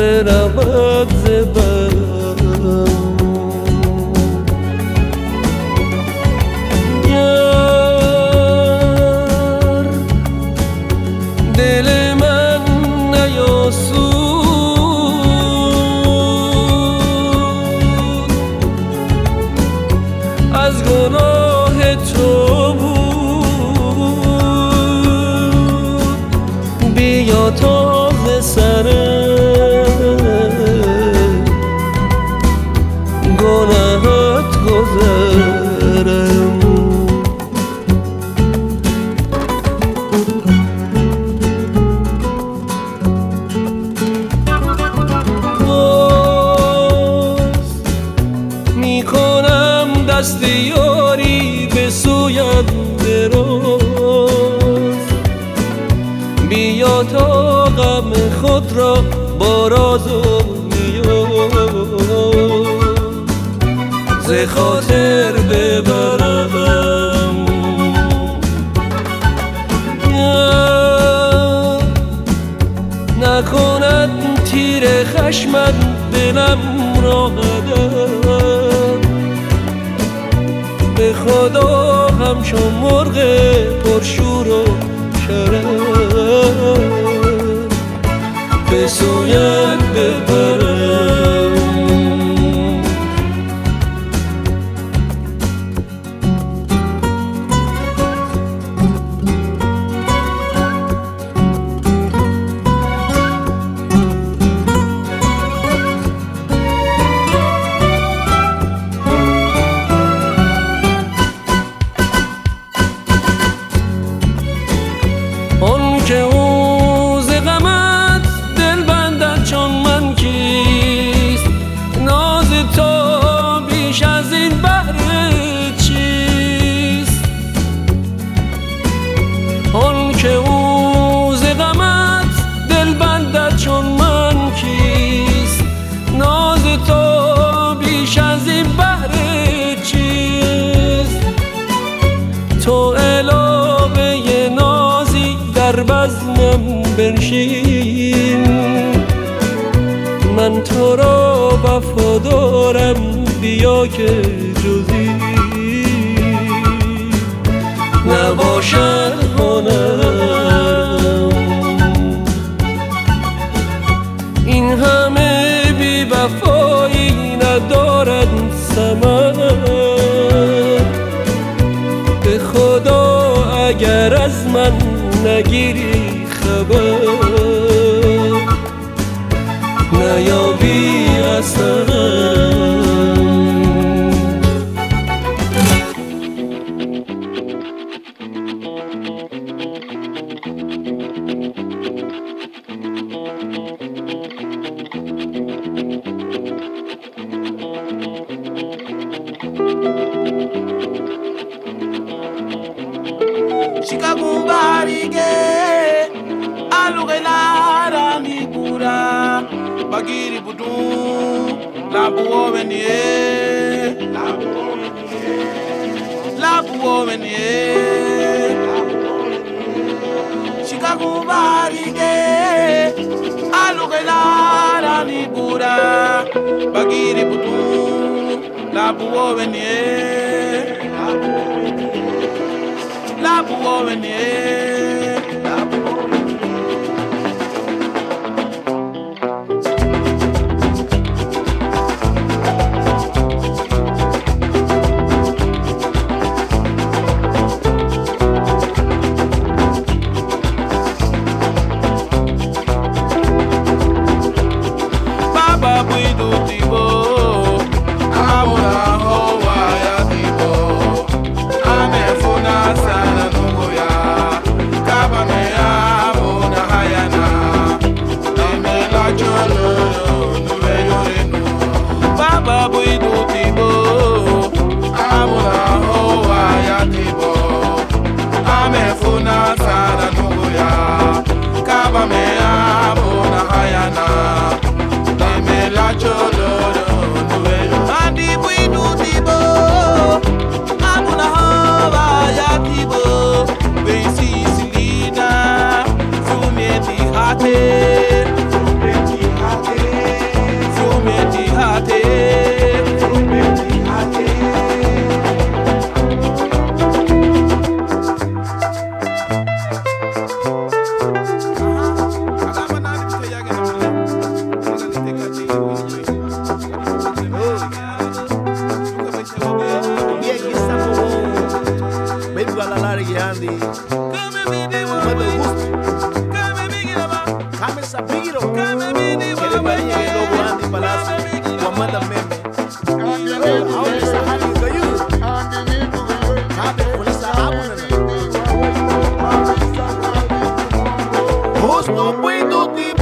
beraber zebra خاطر ببرم. نکند تیر خشمت دلم را به خدا همچون مرغ پرشور و شرم. به سویت ببرم. خاک جزی نباشد هنرم این همه بی وفایی ندارد سمن. به خدا اگر از من نگیری Buddha, Bagiri Butu, Labu Owenye, Labu Owenye. no puedo te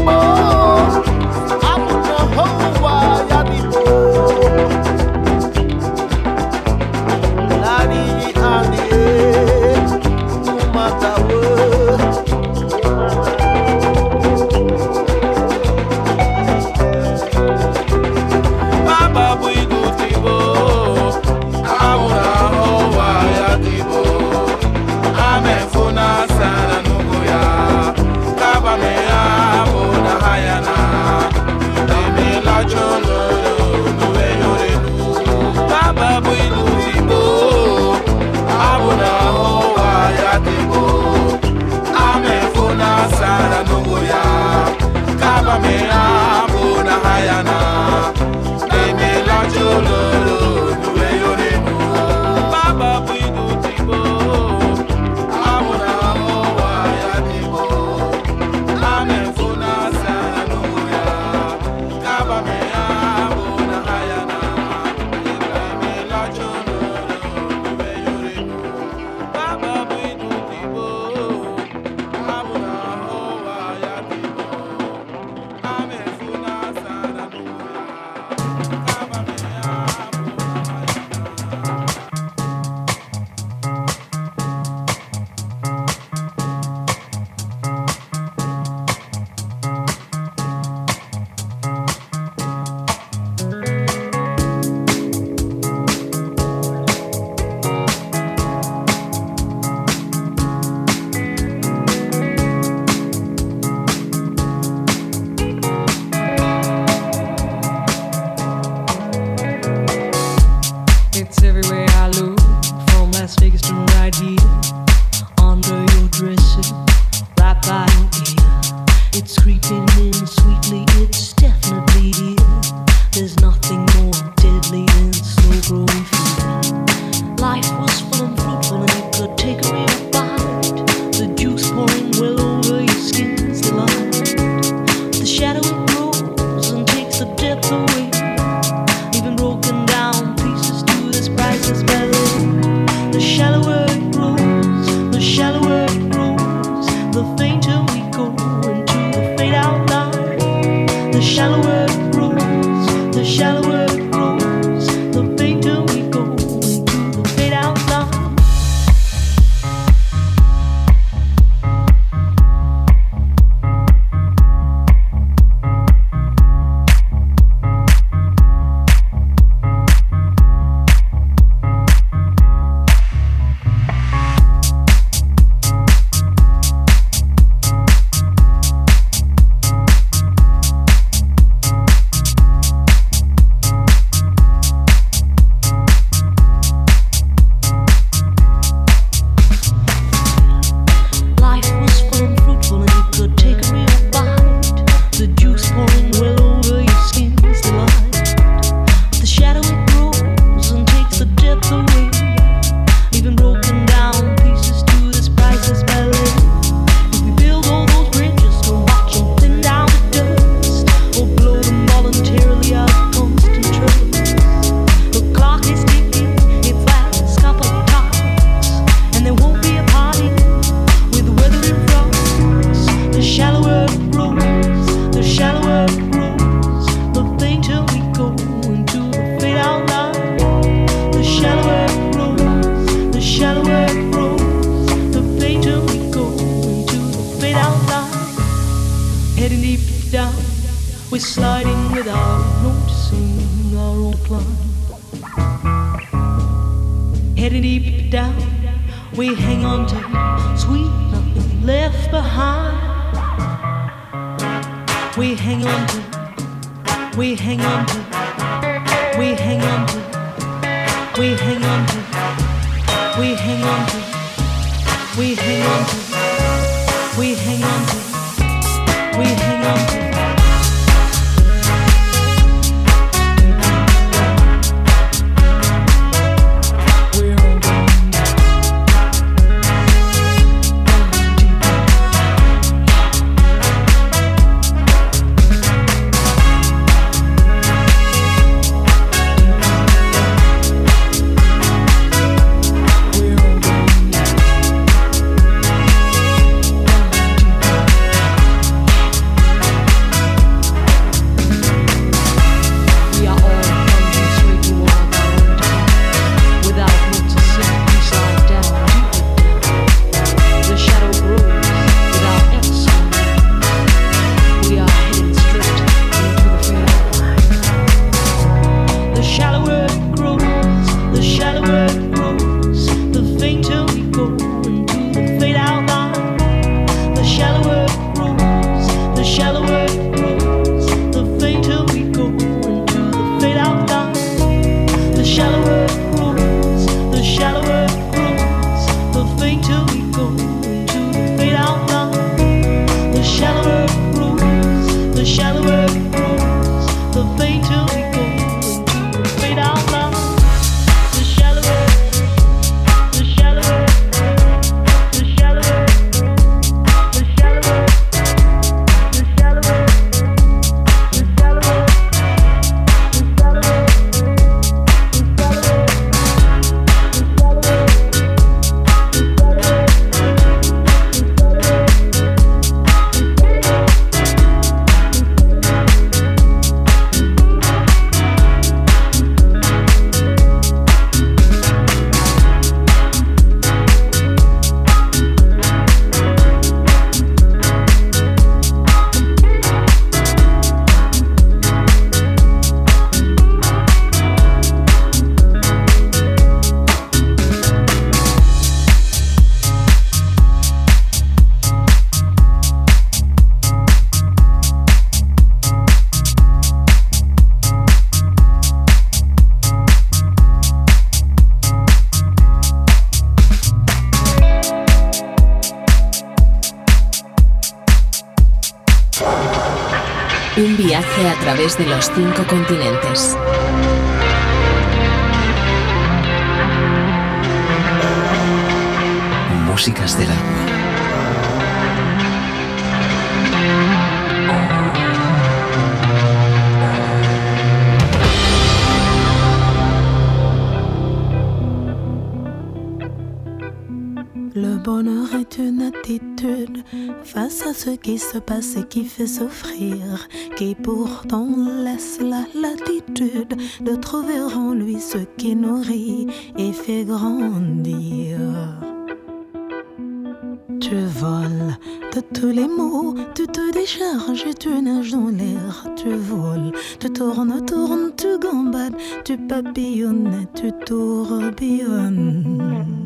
We're sliding without noticing our own climb. Heading deep down, we hang on to sweet nothing left behind. We hang on to, we hang on to, de los cinco continentes. Músicas del agua. Le bonheur est une attitude face à ce qui se passe et qui fait souffrir, qui pourtant laisse la latitude de trouver en lui ce qui nourrit et fait grandir. Tu voles de tous les mots, tu te décharges et tu nages dans l'air. Tu voles, tu tournes, tournes, tu gambades, tu papillonnes, tu tourbillonnes.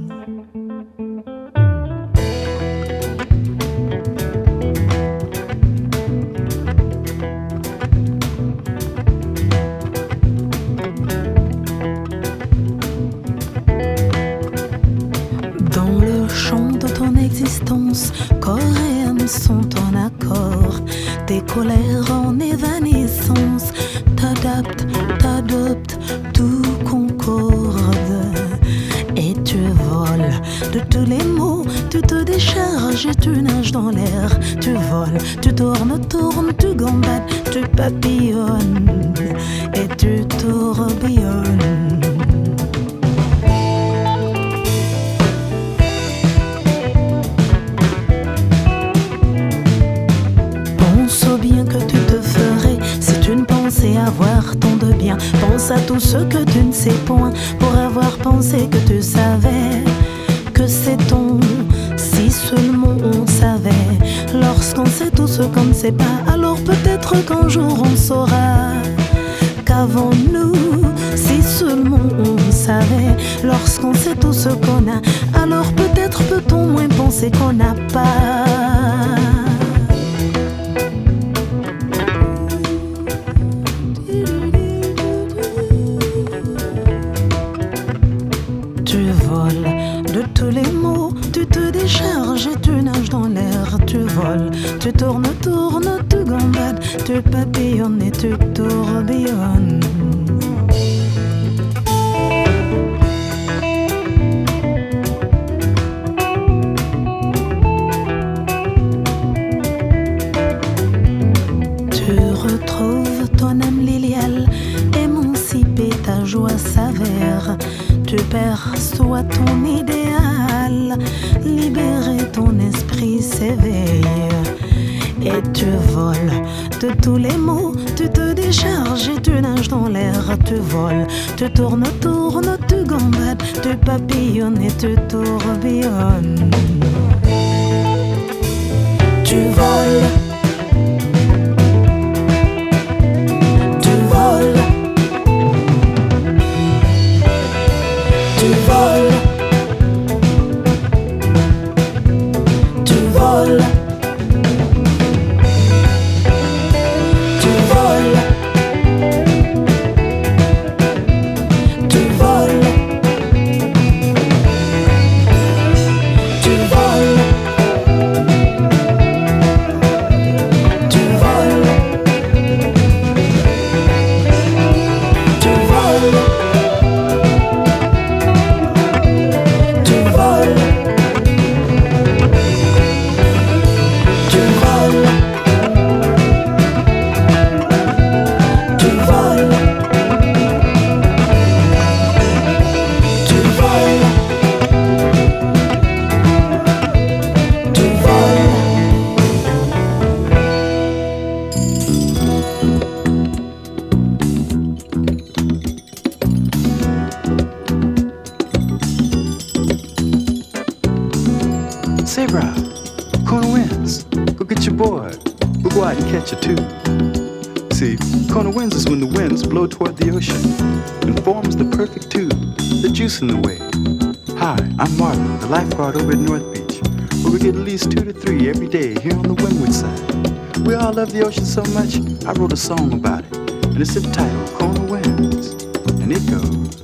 Existence, corps et âme sont en accord. Tes colères en évanescence t'adaptent, t'adoptent, tout concorde. Et tu voles de tous les mots, tu te décharges et tu nages dans l'air. Tu voles, tu tournes, tournes, tu gambades, tu papillonnes et tu tourbillonnes. À tout ce que tu ne sais point pour avoir pensé que tu savais que c'est ton. Si seulement on savait Lorsqu'on sait tout ce qu'on ne sait pas, alors peut-être qu'un jour on saura qu'avons-nous si seulement on savait. Lorsqu'on sait tout ce qu'on a, alors peut-être peut-on moins penser qu'on n'a pas. Tourbillonnes. Tu retrouves ton âme liliale, émancipée, ta joie s'avère. Tu perçois ton idéal, libéré, ton esprit s'éveille. Et tu voles de tous les mots, tu te décharges et tu nages dans l'air. Tu voles, tu tournes, tournes, tu gambades, tu papillonnes et tu tourbillonnes. Tu voles. Kona wins. Go get your board. We'll go out and catch a tune. See, corner winds is when the winds blow toward the ocean and forms the perfect tube, the juice in the wave. Hi, I'm Marvin, the lifeguard over at North Beach, where we get at least two to three every day here on the windward side. We all love the ocean so much, I wrote a song about it, and it's entitled Corner Winds, and it goes.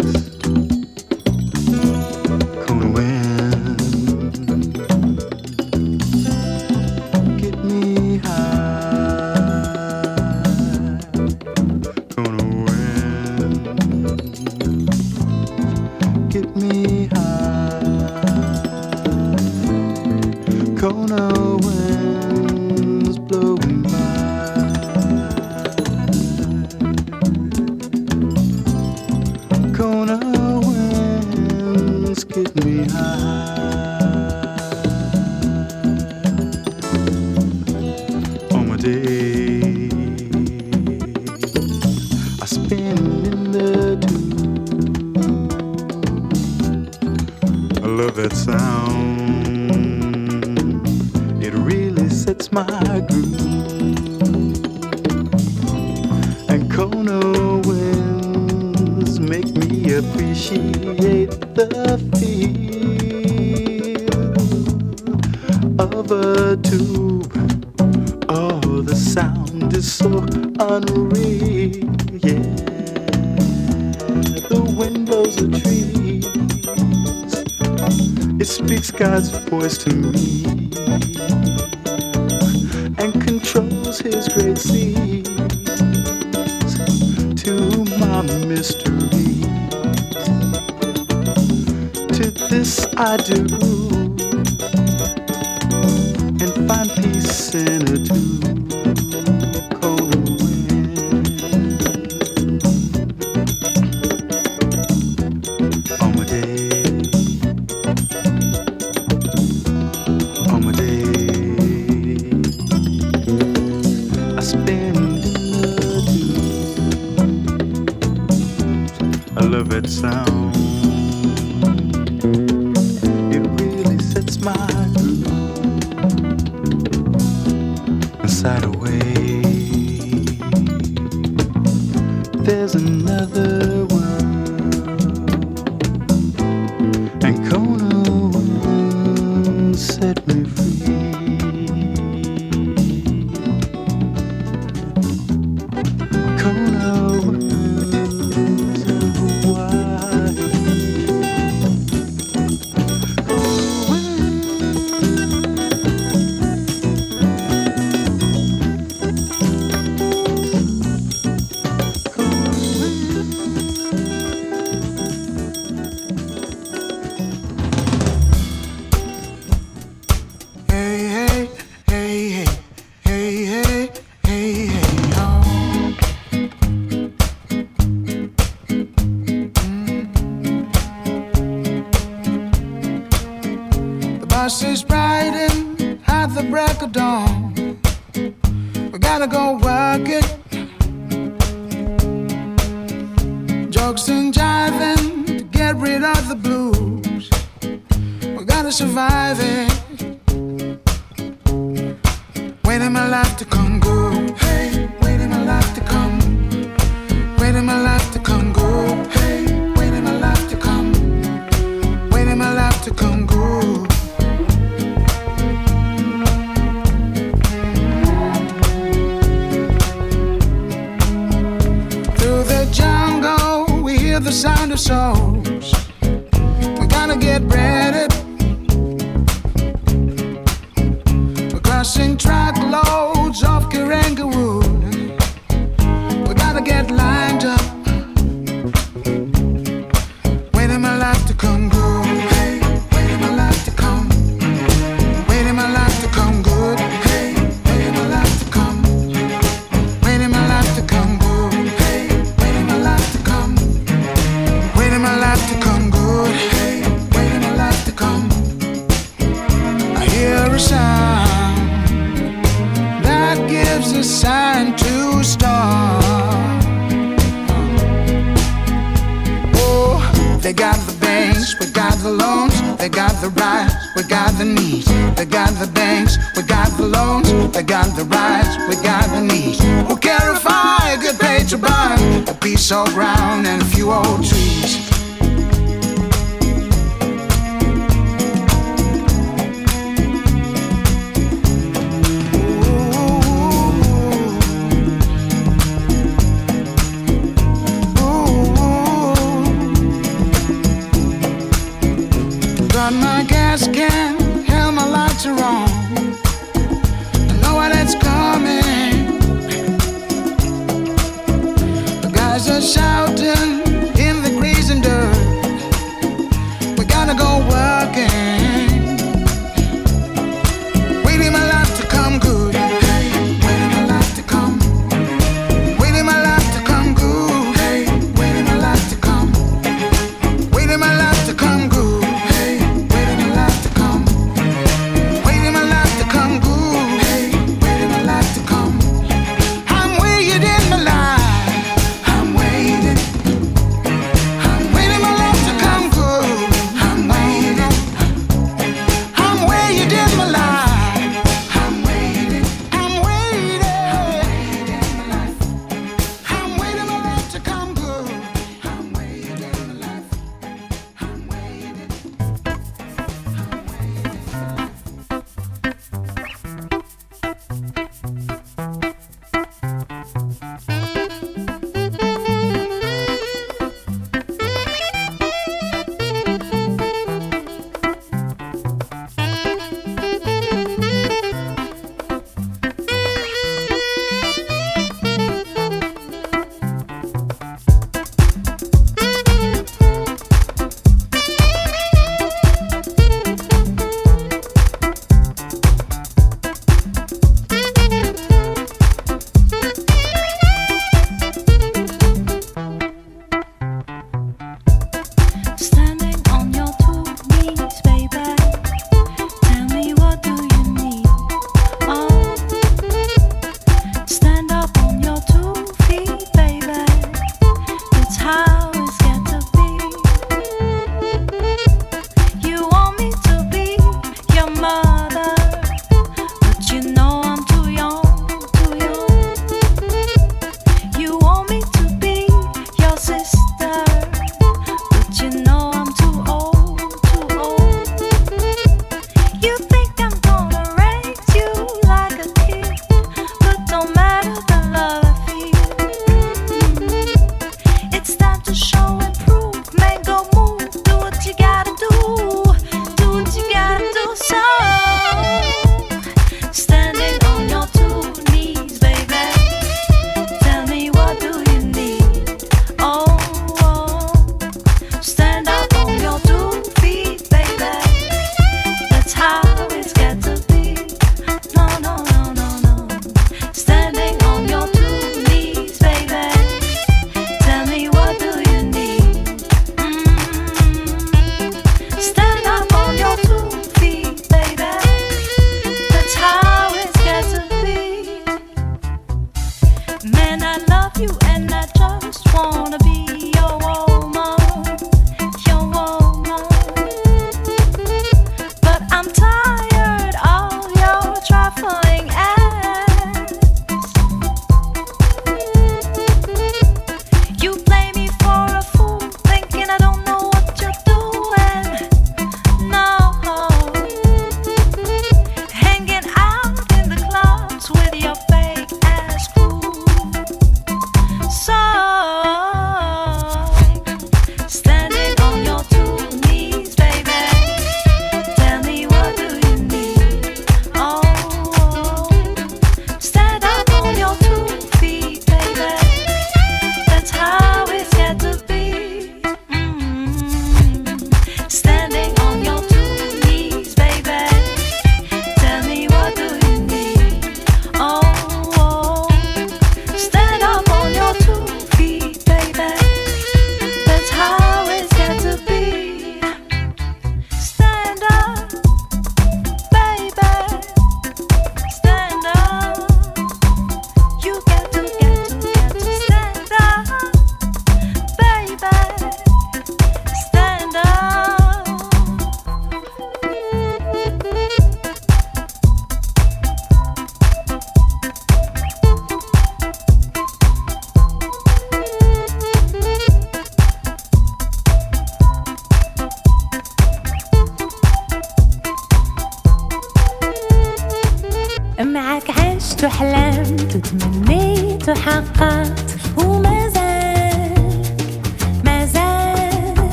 This I do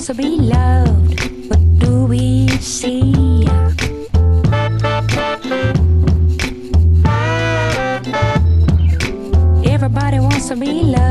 so beloved, what do we see? Everybody wants to be loved.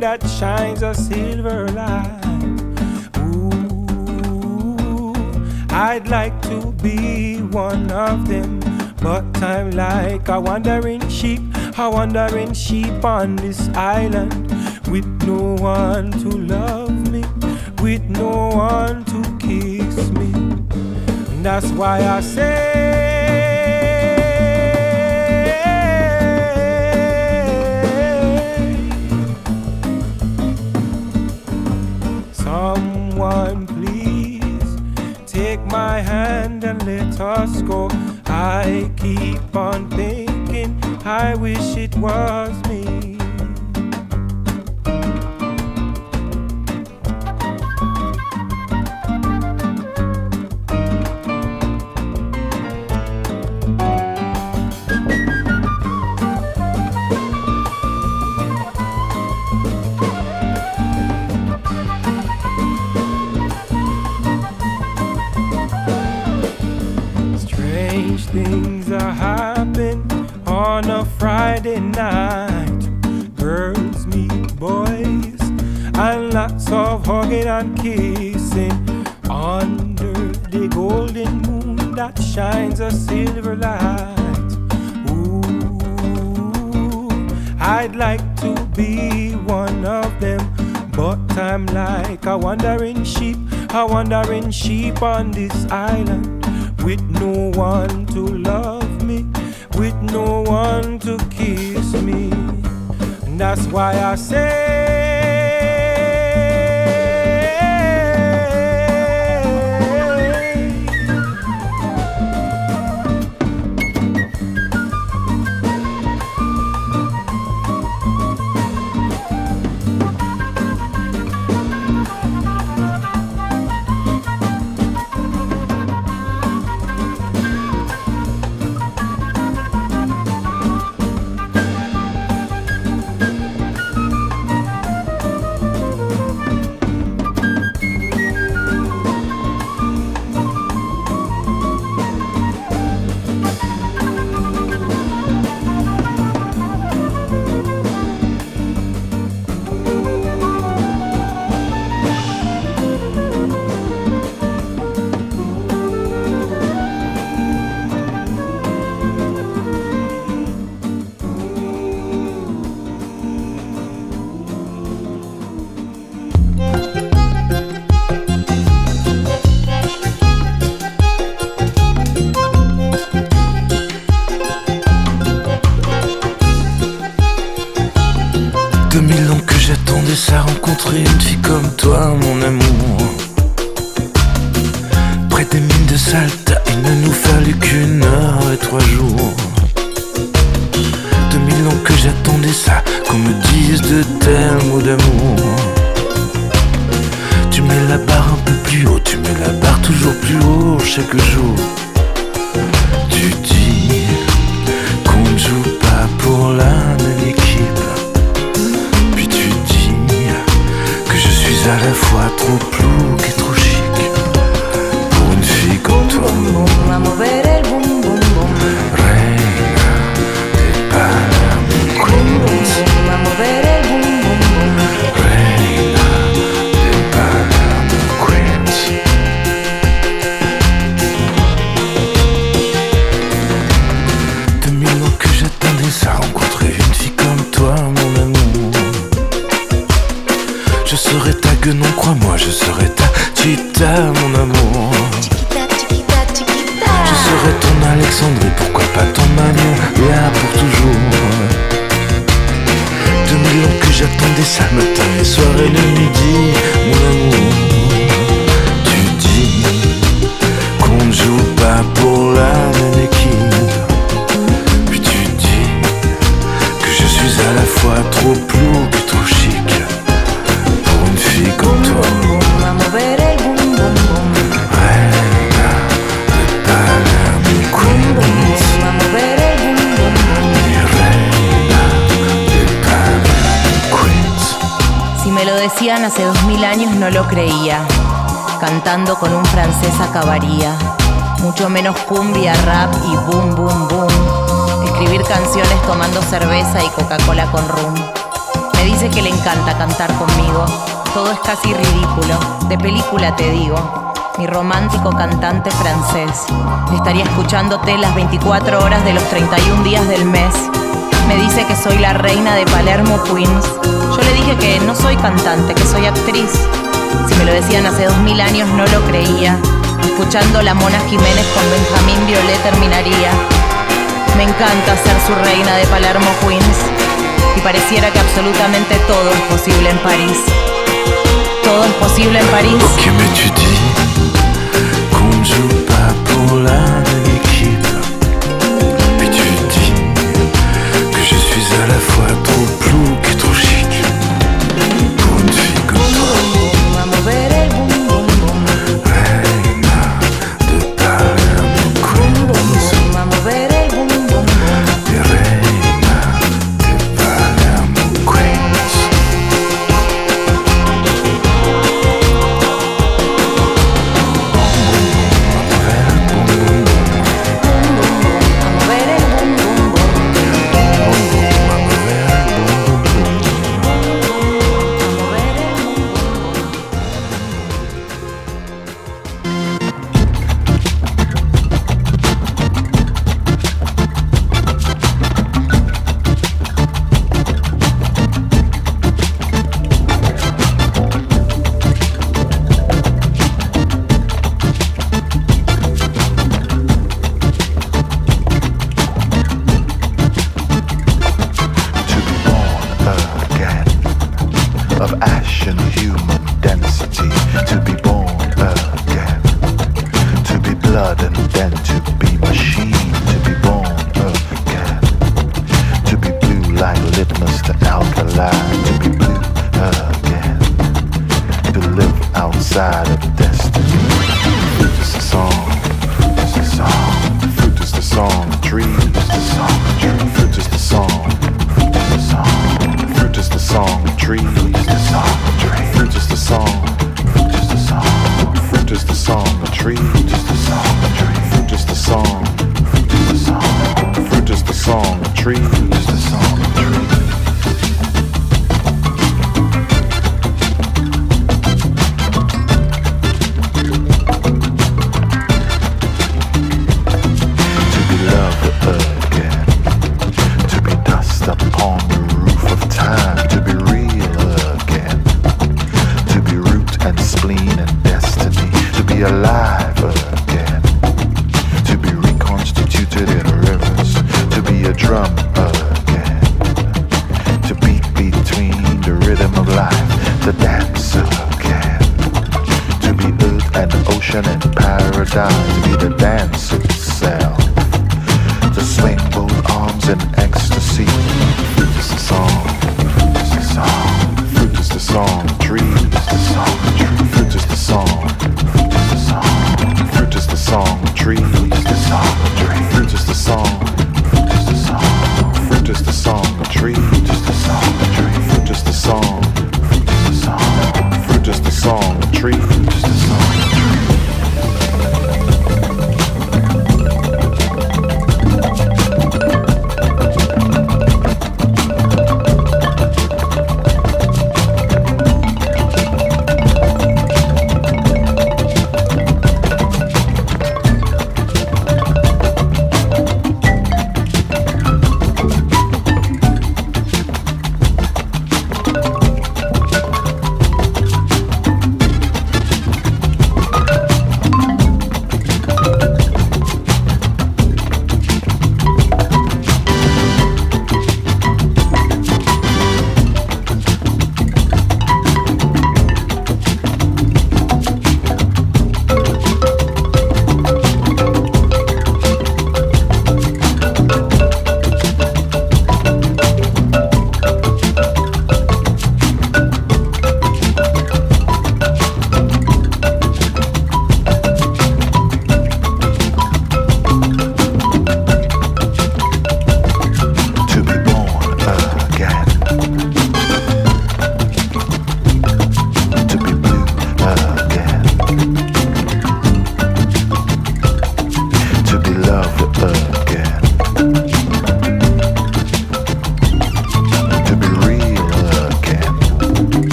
that shines a silver light. Ooh, I'd like to be one of them, but I'm like a wandering sheep, a wandering sheep on this island, with no one to love me, with no one to kiss me. And that's why I say. please. Take my hand and let us go. I keep on thinking, I wish it was me. Wandering sheep, a wandering sheep on this island with no one to love me, with no one to kiss me. And that's why I say. y boom, boom, boom. Escribir canciones tomando cerveza y Coca-Cola con rum. Me dice que le encanta cantar conmigo. Todo es casi ridículo. De película te digo. Mi romántico cantante francés. Estaría escuchándote las 24 horas de los 31 días del mes. Me dice que soy la reina de Palermo, Queens. Yo le dije que no soy cantante, que soy actriz. Si me lo decían hace dos mil años no lo creía. Escuchando la Mona Jiménez con Benjamín Violet terminaría. Me encanta ser su reina de Palermo Queens. Y pareciera que absolutamente todo es posible en París. Todo es posible en París.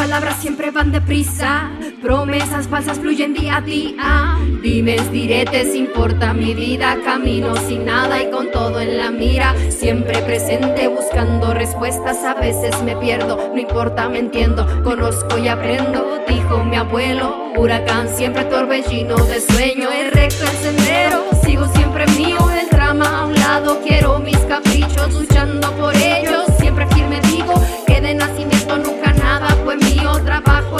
Palabras siempre van deprisa. Promesas falsas fluyen día a día. Dimes, diretes, importa mi vida. Camino sin nada y con todo en la mira. Siempre presente buscando respuestas. A veces me pierdo, no importa, me entiendo. Conozco y aprendo, dijo mi abuelo. Huracán, siempre torbellino de sueño. Es recto el sendero, sigo siempre mío. El drama a un lado, quiero mis caprichos. Luchando por ellos, siempre firme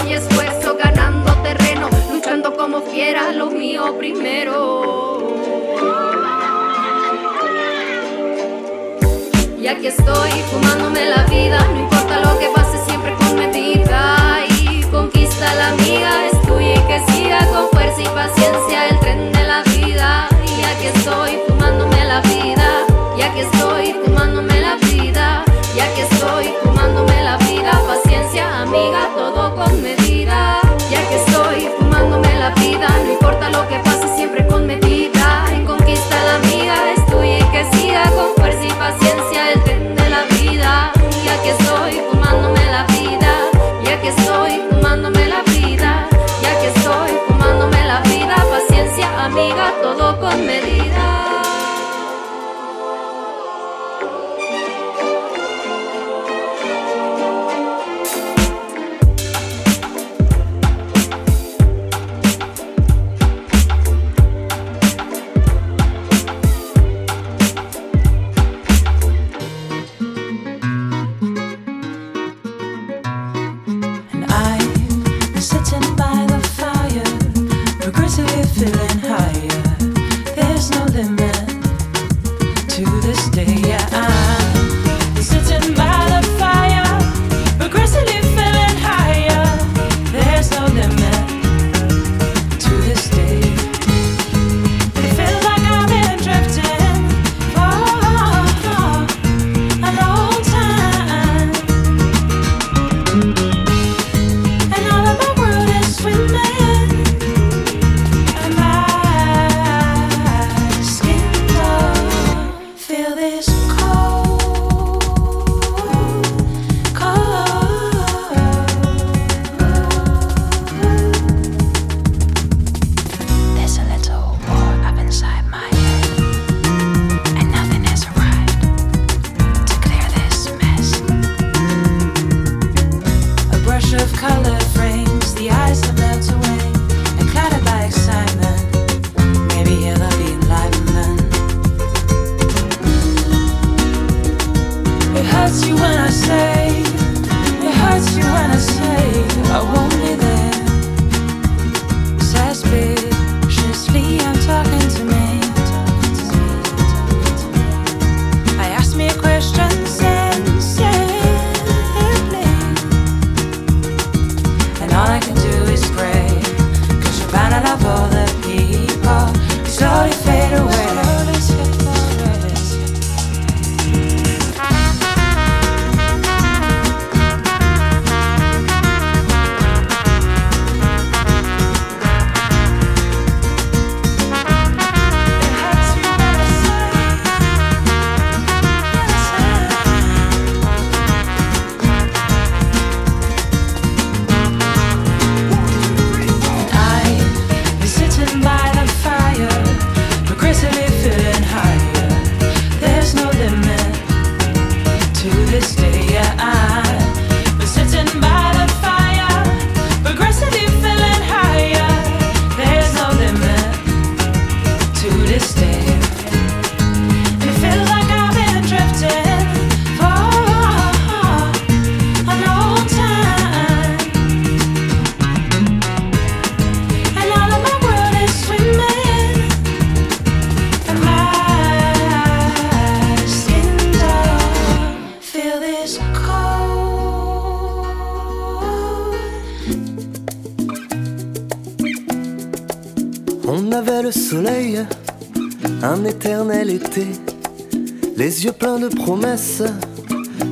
Y esfuerzo, ganando terreno. Luchando como fiera, lo mío primero. Y aquí estoy fumándome la vida, no importa lo que pase, siempre con medida. Y conquista la amiga, es tuya y que siga con fuerza y paciencia el tren de la vida. Y aquí estoy fumándome la vida, y aquí estoy fumándome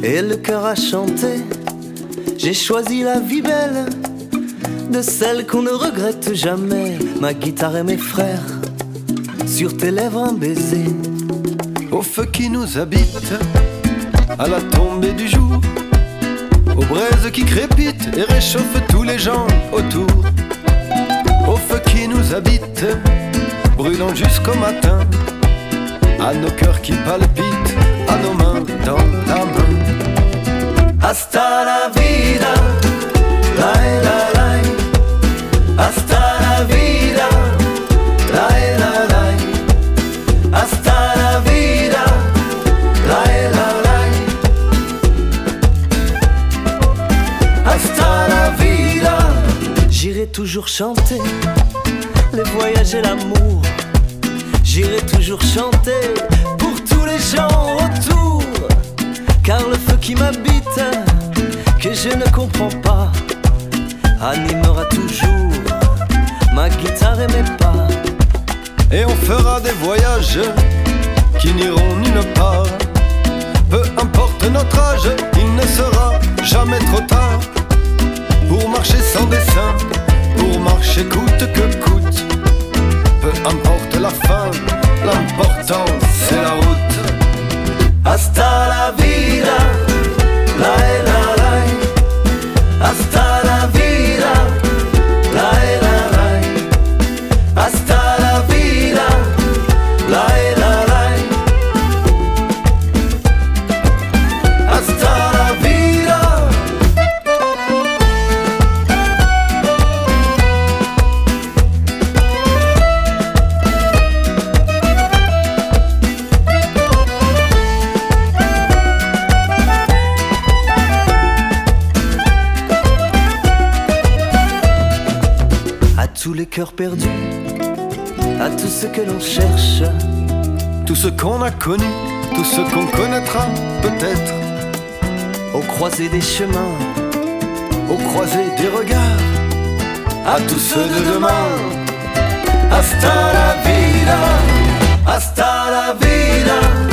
et le cœur à chanter. J'ai choisi la vie belle, de celle qu'on ne regrette jamais. Ma guitare et mes frères, sur tes lèvres un baiser. Au feu qui nous habite, à la tombée du jour, aux braises qui crépitent et réchauffent tous les gens autour, au feu qui nous habite, brûlant jusqu'au matin, à nos cœurs qui palpitent, à nos mains dans la main. Hasta la vida, la la la, hasta la vida, la la la, hasta la vida, la la la, hasta la vida. J'irai toujours chanter les voyages et l'amour. J'irai toujours chanter qui m'habite, que je ne comprends pas, animera toujours ma guitare et mes pas. Et on fera des voyages qui n'iront nulle part. Peu importe notre âge, il ne sera jamais trop tard. Pour marcher sans dessin, pour marcher coûte que coûte. Peu importe la fin, l'important c'est la route. Hasta la vida, לילה לילה אז à tous ceux que l'on cherche, tous ceux qu'on a connus, tous ceux qu'on connaîtra peut-être, au croisé des chemins, au croisé des regards, à tous ceux de demain. Hasta la vida, hasta la vida,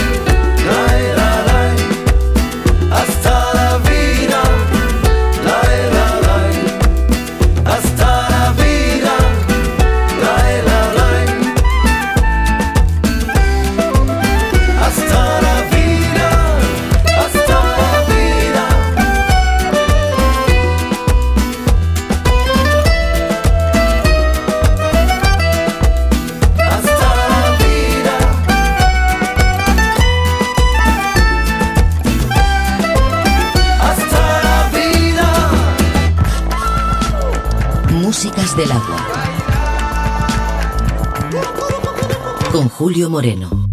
Julio Moreno.